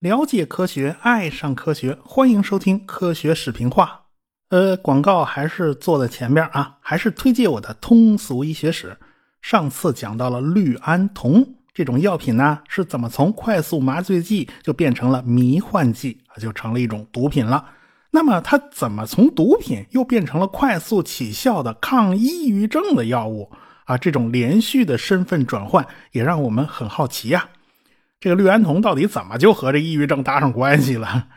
了解科学，爱上科学，欢迎收听科学视频化。呃，广告还是坐在前边啊，还是推荐我的通俗医学史。上次讲到了氯胺酮这种药品呢，是怎么从快速麻醉剂就变成了迷幻剂啊，就成了一种毒品了。那么它怎么从毒品又变成了快速起效的抗抑郁症的药物啊？这种连续的身份转换也让我们很好奇呀。这个氯胺酮到底怎么就和这抑郁症搭上关系了？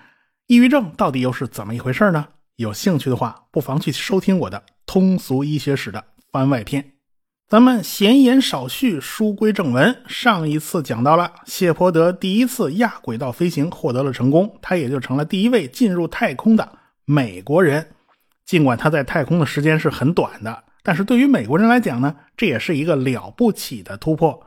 抑郁症到底又是怎么一回事呢？有兴趣的话，不妨去收听我的通俗医学史的番外篇。咱们闲言少叙，书归正文。上一次讲到了谢泼德第一次亚轨道飞行获得了成功，他也就成了第一位进入太空的美国人。尽管他在太空的时间是很短的，但是对于美国人来讲呢，这也是一个了不起的突破。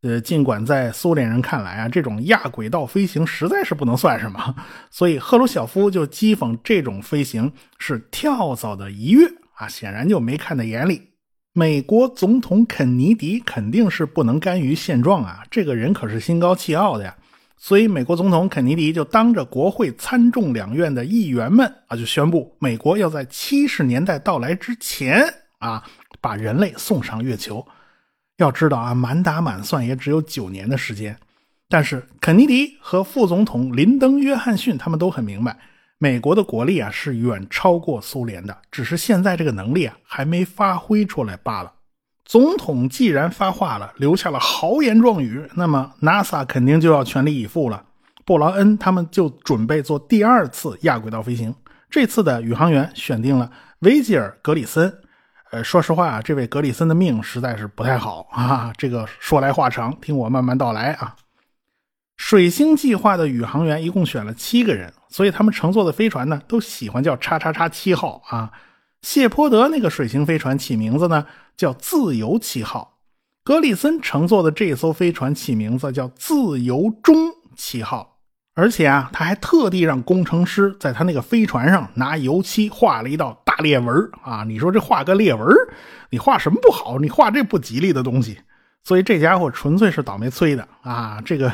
呃，尽管在苏联人看来啊，这种亚轨道飞行实在是不能算什么，所以赫鲁晓夫就讥讽这种飞行是跳蚤的一跃啊，显然就没看在眼里。美国总统肯尼迪肯定是不能甘于现状啊，这个人可是心高气傲的呀，所以美国总统肯尼迪就当着国会参众两院的议员们啊，就宣布美国要在七十年代到来之前啊，把人类送上月球。要知道啊，满打满算也只有九年的时间，但是肯尼迪和副总统林登·约翰逊他们都很明白，美国的国力啊是远超过苏联的，只是现在这个能力啊还没发挥出来罢了。总统既然发话了，留下了豪言壮语，那么 NASA 肯定就要全力以赴了。布劳恩他们就准备做第二次亚轨道飞行，这次的宇航员选定了维吉尔·格里森。呃，说实话啊，这位格里森的命实在是不太好啊。这个说来话长，听我慢慢道来啊。水星计划的宇航员一共选了七个人，所以他们乘坐的飞船呢，都喜欢叫“叉叉叉七号”啊。谢泼德那个水星飞船起名字呢，叫“自由七号”。格里森乘坐的这艘飞船起名字叫“自由中七号”。而且啊，他还特地让工程师在他那个飞船上拿油漆画了一道大裂纹啊！你说这画个裂纹你画什么不好？你画这不吉利的东西。所以这家伙纯粹是倒霉催的啊！这个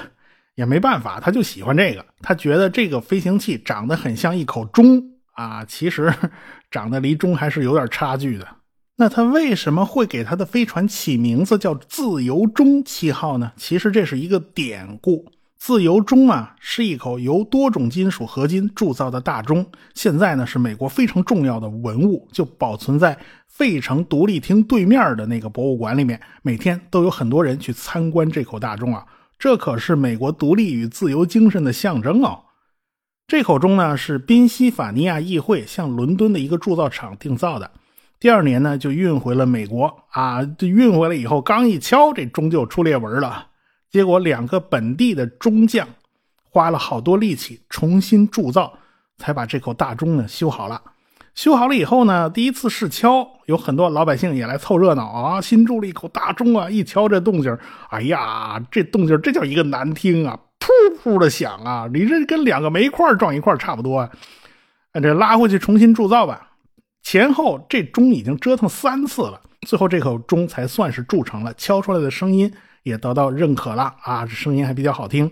也没办法，他就喜欢这个，他觉得这个飞行器长得很像一口钟啊，其实长得离钟还是有点差距的。那他为什么会给他的飞船起名字叫“自由钟七号”呢？其实这是一个典故。自由钟啊，是一口由多种金属合金铸造的大钟，现在呢是美国非常重要的文物，就保存在费城独立厅对面的那个博物馆里面。每天都有很多人去参观这口大钟啊，这可是美国独立与自由精神的象征哦。这口钟呢是宾夕法尼亚议会向伦敦的一个铸造厂定造的，第二年呢就运回了美国啊，这运回来以后刚一敲，这钟就出裂纹了。结果，两个本地的钟匠花了好多力气重新铸造，才把这口大钟呢修好了。修好了以后呢，第一次试敲，有很多老百姓也来凑热闹啊。新铸了一口大钟啊，一敲这动静，哎呀，这动静这叫一个难听啊，噗噗的响啊，你这跟两个煤块撞一块差不多。啊。这拉回去重新铸造吧。前后这钟已经折腾三次了，最后这口钟才算是铸成了，敲出来的声音。也得到认可了啊，这声音还比较好听。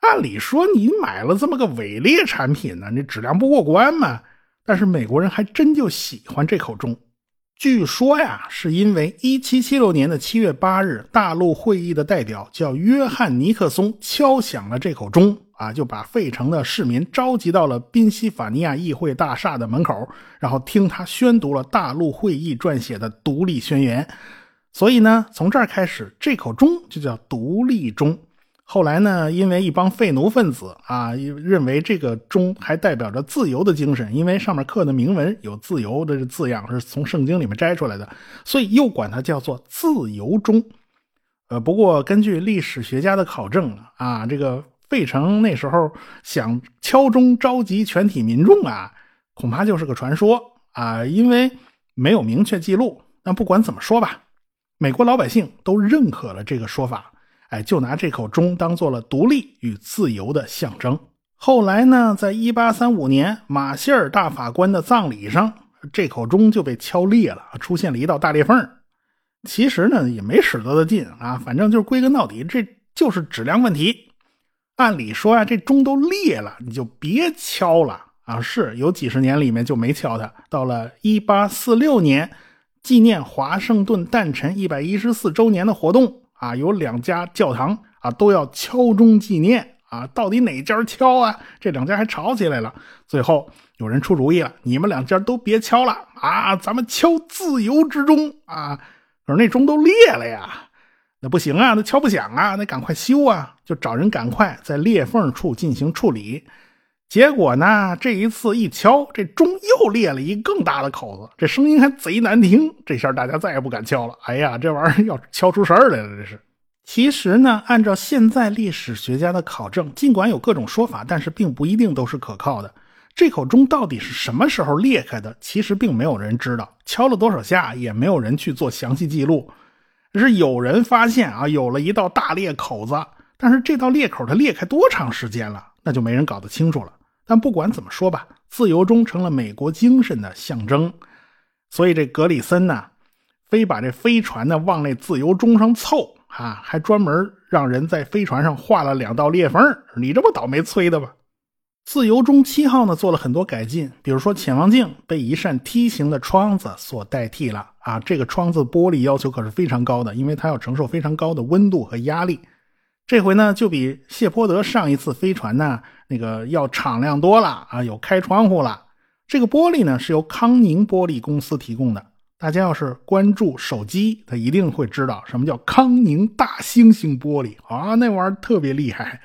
按理说你买了这么个伪劣产品呢，你质量不过关嘛。但是美国人还真就喜欢这口钟。据说呀，是因为1776年的7月8日，大陆会议的代表叫约翰尼克松敲响了这口钟啊，就把费城的市民召集到了宾夕法尼亚议会大厦的门口，然后听他宣读了大陆会议撰写的独立宣言。所以呢，从这儿开始，这口钟就叫独立钟。后来呢，因为一帮废奴分子啊，认为这个钟还代表着自由的精神，因为上面刻的铭文有自由的字样，是从圣经里面摘出来的，所以又管它叫做自由钟。呃，不过根据历史学家的考证啊，这个费城那时候想敲钟召集全体民众啊，恐怕就是个传说啊，因为没有明确记录。那不管怎么说吧。美国老百姓都认可了这个说法，哎，就拿这口钟当做了独立与自由的象征。后来呢，在一八三五年马歇尔大法官的葬礼上，这口钟就被敲裂了，出现了一道大裂缝。其实呢也没使多大劲啊，反正就是归根到底，这就是质量问题。按理说啊，这钟都裂了，你就别敲了啊。是有几十年里面就没敲它，到了一八四六年，纪念华盛顿诞辰一百一十四周年的活动啊，有两家教堂啊都要敲钟纪念啊。到底哪家敲啊？这两家还吵起来了。最后有人出主意了，你们两家都别敲了啊，咱们敲自由之钟啊。可是那钟都裂了呀。那不行啊，那敲不响啊，那赶快修啊！就找人赶快在裂缝处进行处理。结果呢，这一次一敲，这钟又裂了一更大的口子，这声音还贼难听。这下大家再也不敢敲了。哎呀，这玩意儿要敲出事儿来了，这是。其实呢，按照现在历史学家的考证，尽管有各种说法，但是并不一定都是可靠的。这口钟到底是什么时候裂开的，其实并没有人知道。敲了多少下，也没有人去做详细记录。只是有人发现啊，有了一道大裂口子，但是这道裂口它裂开多长时间了，那就没人搞得清楚了。但不管怎么说吧，自由钟成了美国精神的象征，所以这格里森呢，非把这飞船呢往那自由钟上凑啊，还专门让人在飞船上画了两道裂缝。你这不倒霉催的吧？自由钟七号呢做了很多改进，比如说潜望镜被一扇梯形的窗子所代替了啊，这个窗子玻璃要求可是非常高的，因为它要承受非常高的温度和压力。这回呢就比谢泼德上一次飞船呢那个要敞亮多了啊，有开窗户了。这个玻璃呢是由康宁玻璃公司提供的，大家要是关注手机，他一定会知道什么叫康宁大猩猩玻璃啊，那玩意儿特别厉害。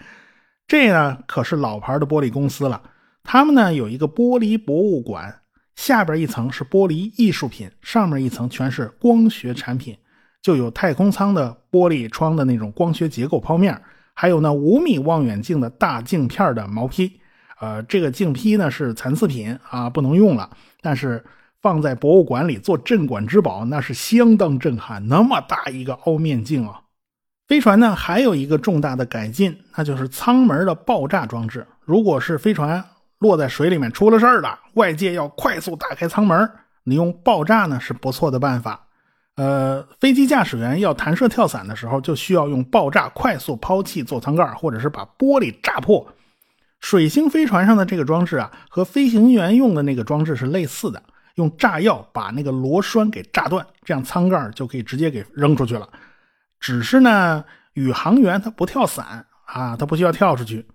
这呢可是老牌的玻璃公司了，他们呢有一个玻璃博物馆，下边一层是玻璃艺术品，上面一层全是光学产品，就有太空舱的玻璃窗的那种光学结构剖面，还有呢五米望远镜的大镜片的毛坯。呃，这个镜坯呢是残次品啊，不能用了，但是放在博物馆里做镇馆之宝，那是相当震撼。那么大一个凹面镜啊！飞船呢还有一个重大的改进，那就是舱门的爆炸装置。如果是飞船落在水里面出了事儿了，外界要快速打开舱门，你用爆炸呢是不错的办法。呃，飞机驾驶员要弹射跳伞的时候，就需要用爆炸快速抛弃座舱盖，或者是把玻璃炸破。水星飞船上的这个装置啊，和飞行员用的那个装置是类似的，用炸药把那个螺栓给炸断，这样舱盖就可以直接给扔出去了。只是呢，宇航员他不跳伞啊，他不需要跳出去。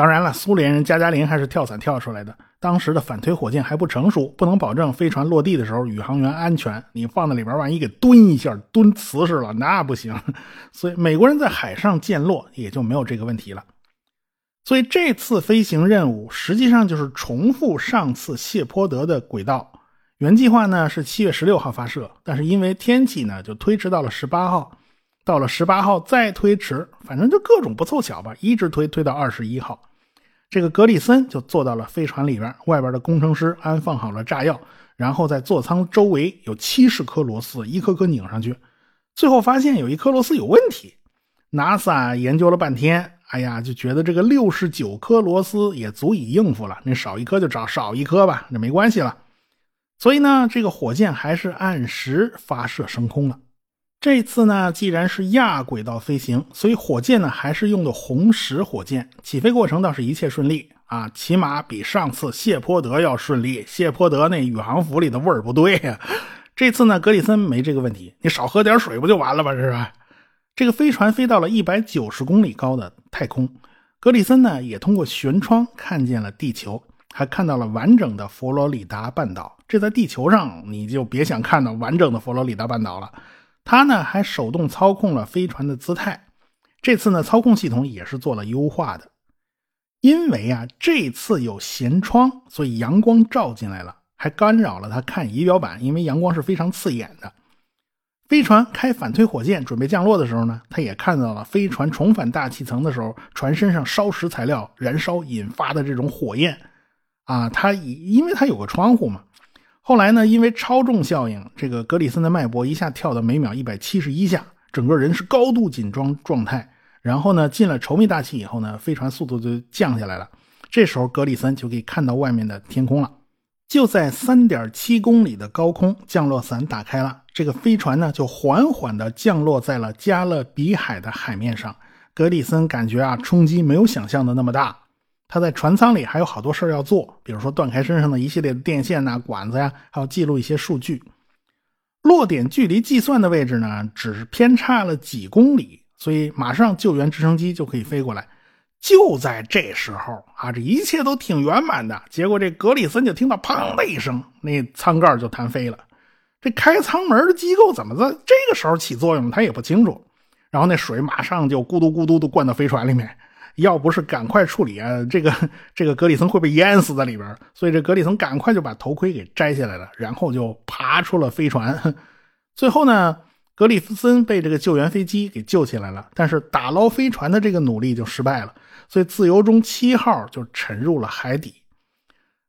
当然了，苏联人加加林还是跳伞跳出来的。当时的反推火箭还不成熟，不能保证飞船落地的时候宇航员安全。你放在里边，万一给蹲一下，蹲瓷实了，那不行。所以美国人在海上降落也就没有这个问题了。所以这次飞行任务实际上就是重复上次谢泼德的轨道。原计划呢是七月十六号发射，但是因为天气呢，就推迟到了十八号。到了十八号再推迟，反正就各种不凑巧吧，一直推推到二十一号。这个格里森就坐到了飞船里边，外边的工程师安放好了炸药，然后在座舱周围有七十颗螺丝，一颗颗拧上去。最后发现有一颗螺丝有问题，NASA 研究了半天，哎呀，就觉得这个六十九颗螺丝也足以应付了，那少一颗就找少一颗吧，那没关系了。所以呢，这个火箭还是按时发射升空了。这次呢，既然是亚轨道飞行，所以火箭呢还是用的红石火箭。起飞过程倒是一切顺利啊，起码比上次谢泼德要顺利。谢泼德那宇航服里的味儿不对呀，这次呢，格里森没这个问题，你少喝点水不就完了吗？是吧？这个飞船飞到了一百九十公里高的太空，格里森呢也通过舷窗看见了地球，还看到了完整的佛罗里达半岛。这在地球上你就别想看到完整的佛罗里达半岛了。他呢还手动操控了飞船的姿态，这次呢操控系统也是做了优化的。因为啊这次有舷窗，所以阳光照进来了，还干扰了他看仪表板，因为阳光是非常刺眼的。飞船开反推火箭准备降落的时候呢，他也看到了飞船重返大气层的时候，船身上烧蚀材料燃烧引发的这种火焰。啊，他因为他有个窗户嘛。后来呢？因为超重效应，这个格里森的脉搏一下跳到每秒一百七十一下，整个人是高度紧张状态。然后呢，进了稠密大气以后呢，飞船速度就降下来了。这时候格里森就可以看到外面的天空了。就在三点七公里的高空，降落伞打开了，这个飞船呢就缓缓地降落在了加勒比海的海面上。格里森感觉啊，冲击没有想象的那么大。他在船舱里还有好多事要做，比如说断开身上的一系列的电线呐、管子呀，还要记录一些数据。落点距离计算的位置呢，只是偏差了几公里，所以马上救援直升机就可以飞过来。就在这时候啊，这一切都挺圆满的。结果这格里森就听到“砰”的一声，那舱盖就弹飞了。这开舱门的机构怎么在这个时候起作用，他也不清楚。然后那水马上就咕嘟咕嘟的灌到飞船里面。要不是赶快处理啊，这个这个格里森会被淹死在里边。所以这格里森赶快就把头盔给摘下来了，然后就爬出了飞船。最后呢？格里夫森被这个救援飞机给救起来了，但是打捞飞船的这个努力就失败了，所以自由中七号就沉入了海底。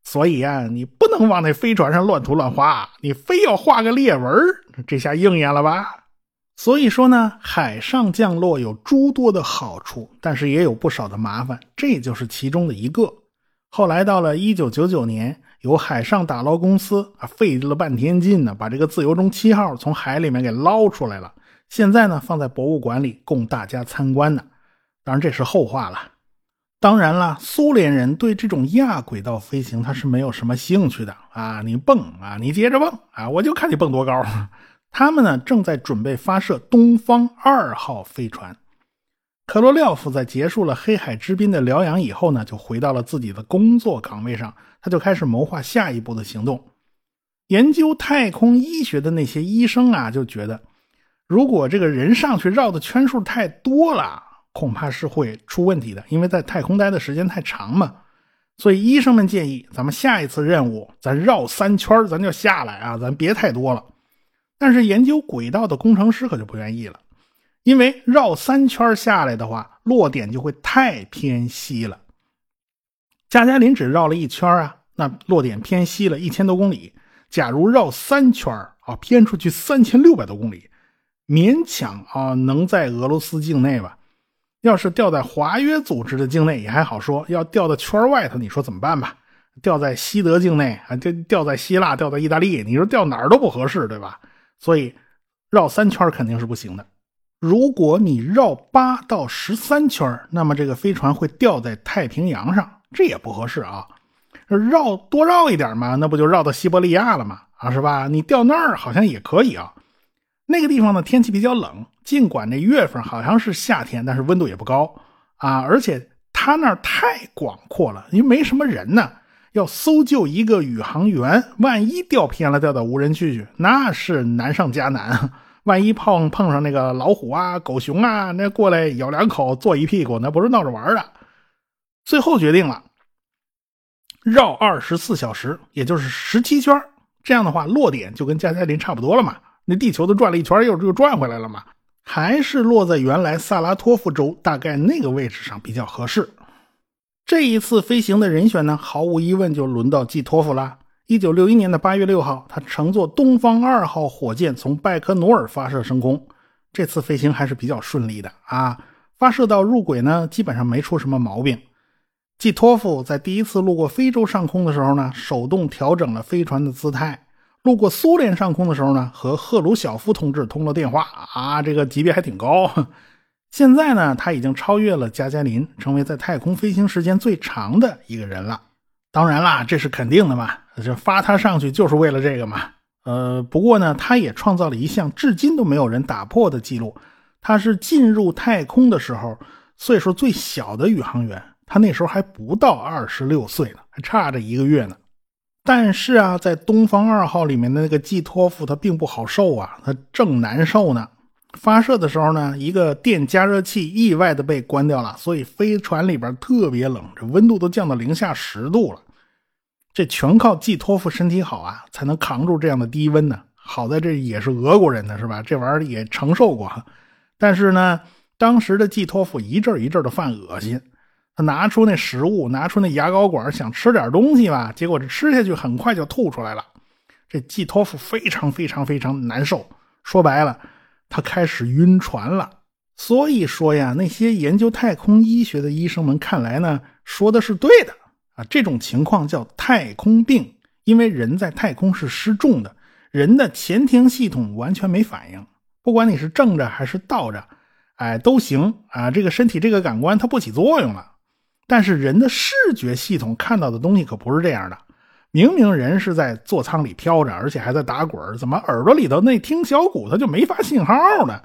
所以啊，你不能往那飞船上乱涂乱画，你非要画个裂纹，这下应验了吧？所以说呢，海上降落有诸多的好处，但是也有不少的麻烦，这就是其中的一个。后来到了一九九九年。由海上打捞公司啊，费了半天劲呢，把这个自由中七号从海里面给捞出来了。现在呢，放在博物馆里供大家参观呢。当然这是后话了。当然了，苏联人对这种亚轨道飞行他是没有什么兴趣的啊。你蹦啊，你接着蹦啊，我就看你蹦多高。他们呢，正在准备发射东方二号飞船。科罗廖夫在结束了黑海之滨的疗养以后呢，就回到了自己的工作岗位上。他就开始谋划下一步的行动。研究太空医学的那些医生啊，就觉得，如果这个人上去绕的圈数太多了，恐怕是会出问题的，因为在太空待的时间太长嘛。所以医生们建议，咱们下一次任务，咱绕三圈，咱就下来啊，咱别太多了。但是研究轨道的工程师可就不愿意了。因为绕三圈下来的话，落点就会太偏西了。加加林只绕了一圈啊，那落点偏西了一千多公里。假如绕三圈啊，偏出去三千六百多公里，勉强啊能在俄罗斯境内吧。要是掉在华约组织的境内也还好说，要掉到圈外头，你说怎么办吧？掉在西德境内啊，掉掉在希腊，掉在意大利，你说掉哪儿都不合适，对吧？所以绕三圈肯定是不行的。如果你绕八到十三圈，那么这个飞船会掉在太平洋上，这也不合适啊。绕多绕一点嘛，那不就绕到西伯利亚了吗？啊，是吧？你掉那儿好像也可以啊。那个地方呢，天气比较冷，尽管那月份好像是夏天，但是温度也不高啊。而且它那儿太广阔了，因为没什么人呢。要搜救一个宇航员，万一掉偏了，掉到无人区去，那是难上加难。万一碰碰上那个老虎啊、狗熊啊，那过来咬两口、坐一屁股，那不是闹着玩的。最后决定了，绕二十四小时，也就是十七圈。这样的话，落点就跟加加林差不多了嘛。那地球都转了一圈，又又转回来了嘛。还是落在原来萨拉托夫州大概那个位置上比较合适。这一次飞行的人选呢，毫无疑问就轮到季托夫了。一九六一年的八月六号，他乘坐东方二号火箭从拜科努尔发射升空。这次飞行还是比较顺利的啊！发射到入轨呢，基本上没出什么毛病。季托夫在第一次路过非洲上空的时候呢，手动调整了飞船的姿态；路过苏联上空的时候呢，和赫鲁晓夫同志通了电话啊，这个级别还挺高。现在呢，他已经超越了加加林，成为在太空飞行时间最长的一个人了。当然啦，这是肯定的嘛，这发他上去就是为了这个嘛。呃，不过呢，他也创造了一项至今都没有人打破的记录，他是进入太空的时候岁数最小的宇航员，他那时候还不到二十六岁呢，还差着一个月呢。但是啊，在东方二号里面的那个季托夫，他并不好受啊，他正难受呢。发射的时候呢，一个电加热器意外的被关掉了，所以飞船里边特别冷，这温度都降到零下十度了。这全靠季托夫身体好啊，才能扛住这样的低温呢。好在这也是俄国人呢，是吧？这玩意儿也承受过。但是呢，当时的季托夫一阵一阵的犯恶心，他拿出那食物，拿出那牙膏管，想吃点东西吧，结果这吃下去很快就吐出来了。这季托夫非常非常非常难受，说白了。他开始晕船了，所以说呀，那些研究太空医学的医生们看来呢，说的是对的啊。这种情况叫太空病，因为人在太空是失重的，人的前庭系统完全没反应，不管你是正着还是倒着，哎都行啊。这个身体这个感官它不起作用了。但是人的视觉系统看到的东西可不是这样的。明明人是在座舱里飘着，而且还在打滚，怎么耳朵里头那听小骨它就没发信号呢？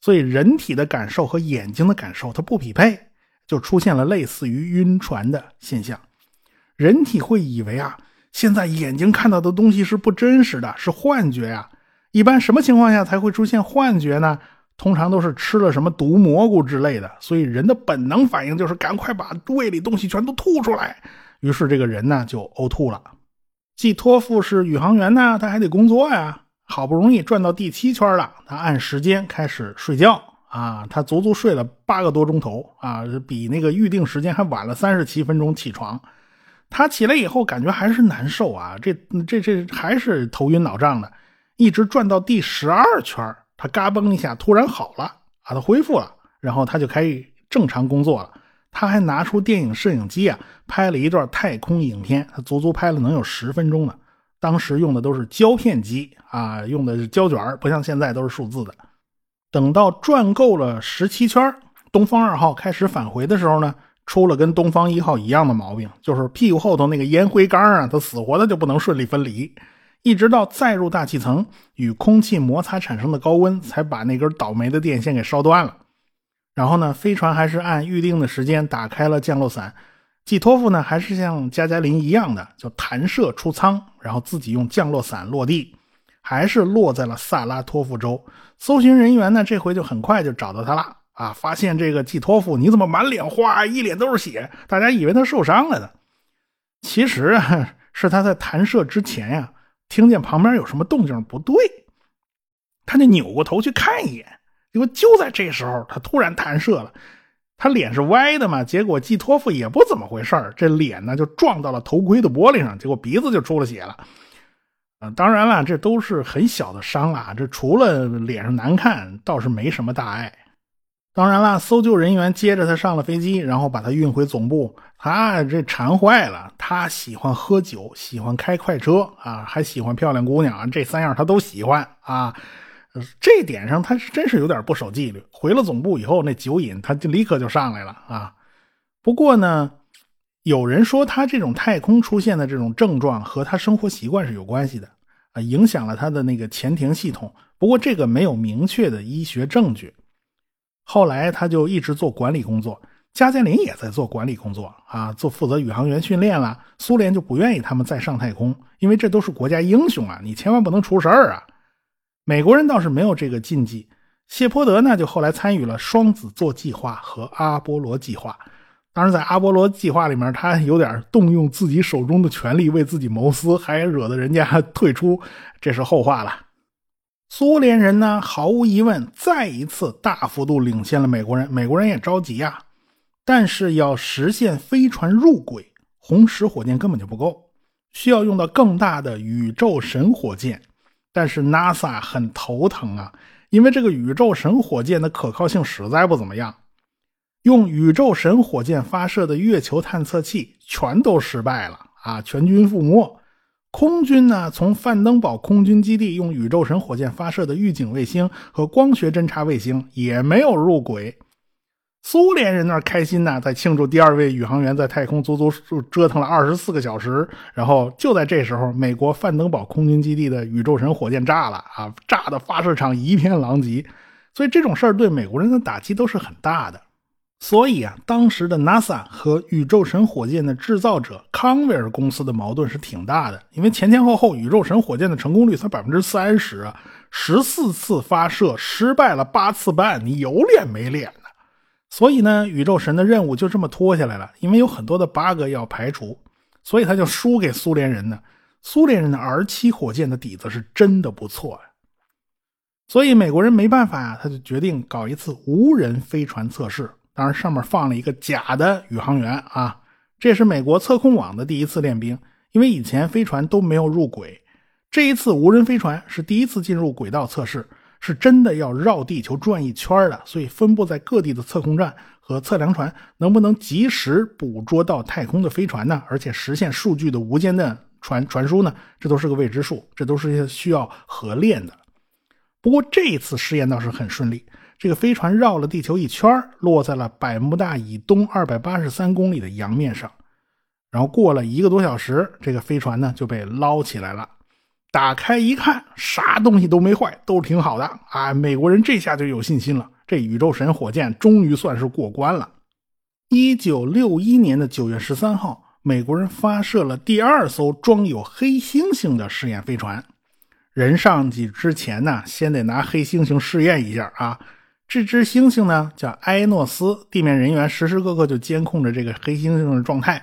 所以人体的感受和眼睛的感受它不匹配，就出现了类似于晕船的现象。人体会以为啊，现在眼睛看到的东西是不真实的，是幻觉呀。一般什么情况下才会出现幻觉呢？通常都是吃了什么毒蘑菇之类的。所以人的本能反应就是赶快把胃里东西全都吐出来。于是这个人呢就呕吐了。季托付是宇航员呢，他还得工作呀。好不容易转到第七圈了，他按时间开始睡觉啊。他足足睡了八个多钟头啊，比那个预定时间还晚了三十七分钟起床。他起来以后感觉还是难受啊，这这这还是头晕脑胀的。一直转到第十二圈，他嘎嘣一下突然好了啊，他恢复了，然后他就可以正常工作了。他还拿出电影摄影机啊，拍了一段太空影片。他足足拍了能有十分钟呢。当时用的都是胶片机啊，用的是胶卷，不像现在都是数字的。等到转够了十七圈，东方二号开始返回的时候呢，出了跟东方一号一样的毛病，就是屁股后头那个烟灰缸啊，它死活的就不能顺利分离。一直到再入大气层，与空气摩擦产生的高温，才把那根倒霉的电线给烧断了。然后呢，飞船还是按预定的时间打开了降落伞。季托夫呢，还是像加加林一样的，就弹射出舱，然后自己用降落伞落地，还是落在了萨拉托夫州。搜寻人员呢，这回就很快就找到他了啊！发现这个季托夫，你怎么满脸花，一脸都是血？大家以为他受伤了呢，其实啊，是他在弹射之前呀，听见旁边有什么动静不对，他就扭过头去看一眼。结果就在这时候，他突然弹射了。他脸是歪的嘛？结果季托夫也不怎么回事这脸呢就撞到了头盔的玻璃上，结果鼻子就出了血了。啊，当然了，这都是很小的伤啊。这除了脸上难看，倒是没什么大碍。当然了，搜救人员接着他上了飞机，然后把他运回总部。他这馋坏了，他喜欢喝酒，喜欢开快车啊，还喜欢漂亮姑娘，这三样他都喜欢啊。这点上他是真是有点不守纪律。回了总部以后，那酒瘾他就立刻就上来了啊。不过呢，有人说他这种太空出现的这种症状和他生活习惯是有关系的啊，影响了他的那个前庭系统。不过这个没有明确的医学证据。后来他就一直做管理工作，加加林也在做管理工作啊，做负责宇航员训练了。苏联就不愿意他们再上太空，因为这都是国家英雄啊，你千万不能出事儿啊。美国人倒是没有这个禁忌。谢泼德呢，就后来参与了双子座计划和阿波罗计划。当然，在阿波罗计划里面，他有点动用自己手中的权力为自己谋私，还惹得人家退出，这是后话了。苏联人呢，毫无疑问，再一次大幅度领先了美国人。美国人也着急呀，但是要实现飞船入轨，红石火箭根本就不够，需要用到更大的宇宙神火箭。但是 NASA 很头疼啊，因为这个宇宙神火箭的可靠性实在不怎么样，用宇宙神火箭发射的月球探测器全都失败了啊，全军覆没。空军呢，从范登堡空军基地用宇宙神火箭发射的预警卫星和光学侦察卫星也没有入轨。苏联人那开心呐，在庆祝第二位宇航员在太空足足折腾了二十四个小时。然后就在这时候，美国范登堡空军基地的宇宙神火箭炸了啊，炸的发射场一片狼藉。所以这种事儿对美国人的打击都是很大的。所以啊，当时的 NASA 和宇宙神火箭的制造者康威尔公司的矛盾是挺大的，因为前前后后宇宙神火箭的成功率才百分之三十啊，十四次发射失败了八次半，你有脸没脸？所以呢，宇宙神的任务就这么拖下来了，因为有很多的 bug 要排除，所以他就输给苏联人呢。苏联人的 R 七火箭的底子是真的不错呀，所以美国人没办法呀，他就决定搞一次无人飞船测试，当然上面放了一个假的宇航员啊，这是美国测控网的第一次练兵，因为以前飞船都没有入轨，这一次无人飞船是第一次进入轨道测试。是真的要绕地球转一圈的，所以分布在各地的测控站和测量船能不能及时捕捉到太空的飞船呢？而且实现数据的无间断传传输呢，这都是个未知数，这都是需要核练的。不过这一次试验倒是很顺利，这个飞船绕了地球一圈，落在了百慕大以东二百八十三公里的洋面上。然后过了一个多小时，这个飞船呢就被捞起来了。打开一看，啥东西都没坏，都挺好的啊！美国人这下就有信心了，这宇宙神火箭终于算是过关了。一九六一年的九月十三号，美国人发射了第二艘装有黑猩猩的试验飞船。人上去之前呢，先得拿黑猩猩试验一下啊。这只猩猩呢叫埃诺斯，地面人员时时刻刻就监控着这个黑猩猩的状态。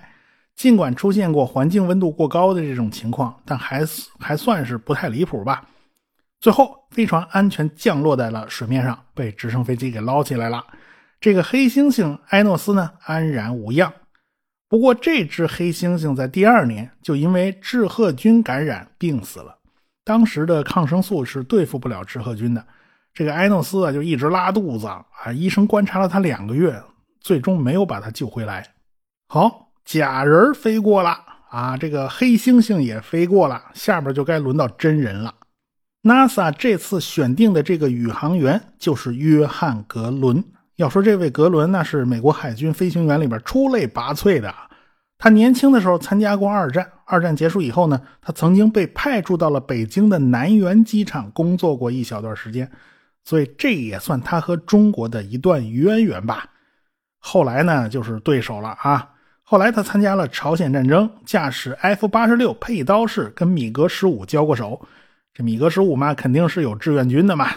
尽管出现过环境温度过高的这种情况，但还还算是不太离谱吧。最后，飞船安全降落在了水面上，被直升飞机给捞起来了。这个黑猩猩埃诺斯呢，安然无恙。不过，这只黑猩猩在第二年就因为致贺菌感染病死了。当时的抗生素是对付不了致贺菌的。这个埃诺斯啊，就一直拉肚子啊，医生观察了他两个月，最终没有把他救回来。好。假人飞过了啊，这个黑猩猩也飞过了，下边就该轮到真人了。NASA 这次选定的这个宇航员就是约翰·格伦。要说这位格伦，那是美国海军飞行员里边出类拔萃的。他年轻的时候参加过二战，二战结束以后呢，他曾经被派驻到了北京的南苑机场工作过一小段时间，所以这也算他和中国的一段渊源吧。后来呢，就是对手了啊。后来他参加了朝鲜战争，驾驶 F 八十六佩刀式跟米格十五交过手。这米格十五嘛，肯定是有志愿军的嘛。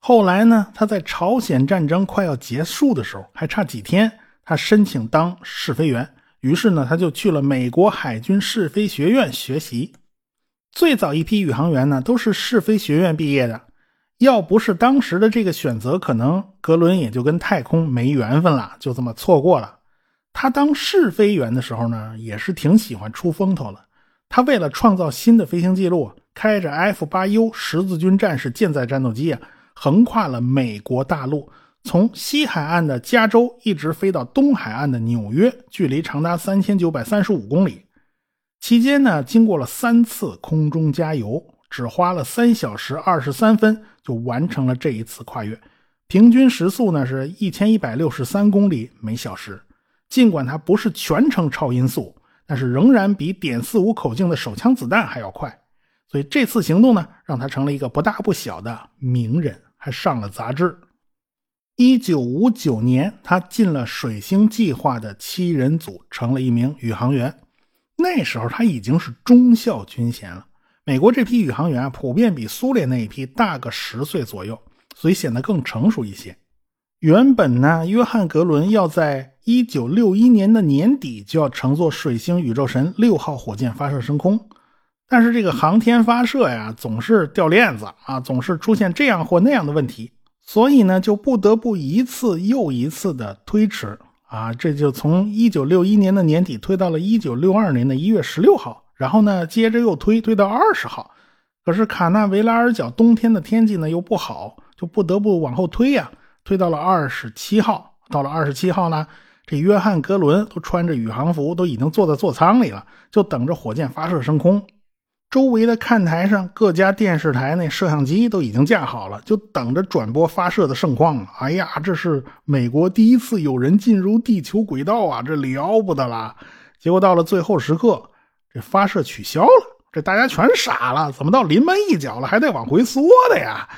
后来呢，他在朝鲜战争快要结束的时候，还差几天，他申请当试飞员。于是呢，他就去了美国海军试飞学院学习。最早一批宇航员呢，都是试飞学院毕业的。要不是当时的这个选择，可能格伦也就跟太空没缘分了，就这么错过了。他当试飞员的时候呢，也是挺喜欢出风头了。他为了创造新的飞行记录，开着 F-8U 十字军战士舰载战斗机啊，横跨了美国大陆，从西海岸的加州一直飞到东海岸的纽约，距离长达三千九百三十五公里。期间呢，经过了三次空中加油，只花了三小时二十三分就完成了这一次跨越，平均时速呢是一千一百六十三公里每小时。尽管它不是全程超音速，但是仍然比点四五口径的手枪子弹还要快。所以这次行动呢，让他成了一个不大不小的名人，还上了杂志。一九五九年，他进了水星计划的七人组，成了一名宇航员。那时候他已经是中校军衔了。美国这批宇航员啊普遍比苏联那一批大个十岁左右，所以显得更成熟一些。原本呢，约翰·格伦要在一九六一年的年底就要乘坐水星宇宙神六号火箭发射升空，但是这个航天发射呀，总是掉链子啊，总是出现这样或那样的问题，所以呢，就不得不一次又一次的推迟啊，这就从一九六一年的年底推到了一九六二年的一月十六号，然后呢，接着又推推到二十号，可是卡纳维拉尔角冬天的天气呢又不好，就不得不往后推呀。推到了二十七号，到了二十七号呢，这约翰·格伦都穿着宇航服，都已经坐在座舱里了，就等着火箭发射升空。周围的看台上，各家电视台那摄像机都已经架好了，就等着转播发射的盛况了。哎呀，这是美国第一次有人进入地球轨道啊，这了不得了！结果到了最后时刻，这发射取消了，这大家全傻了，怎么到临门一脚了，还得往回缩的呀？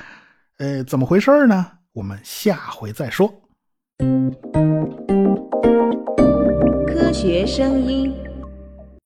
呃，怎么回事呢？我们下回再说。科学声音。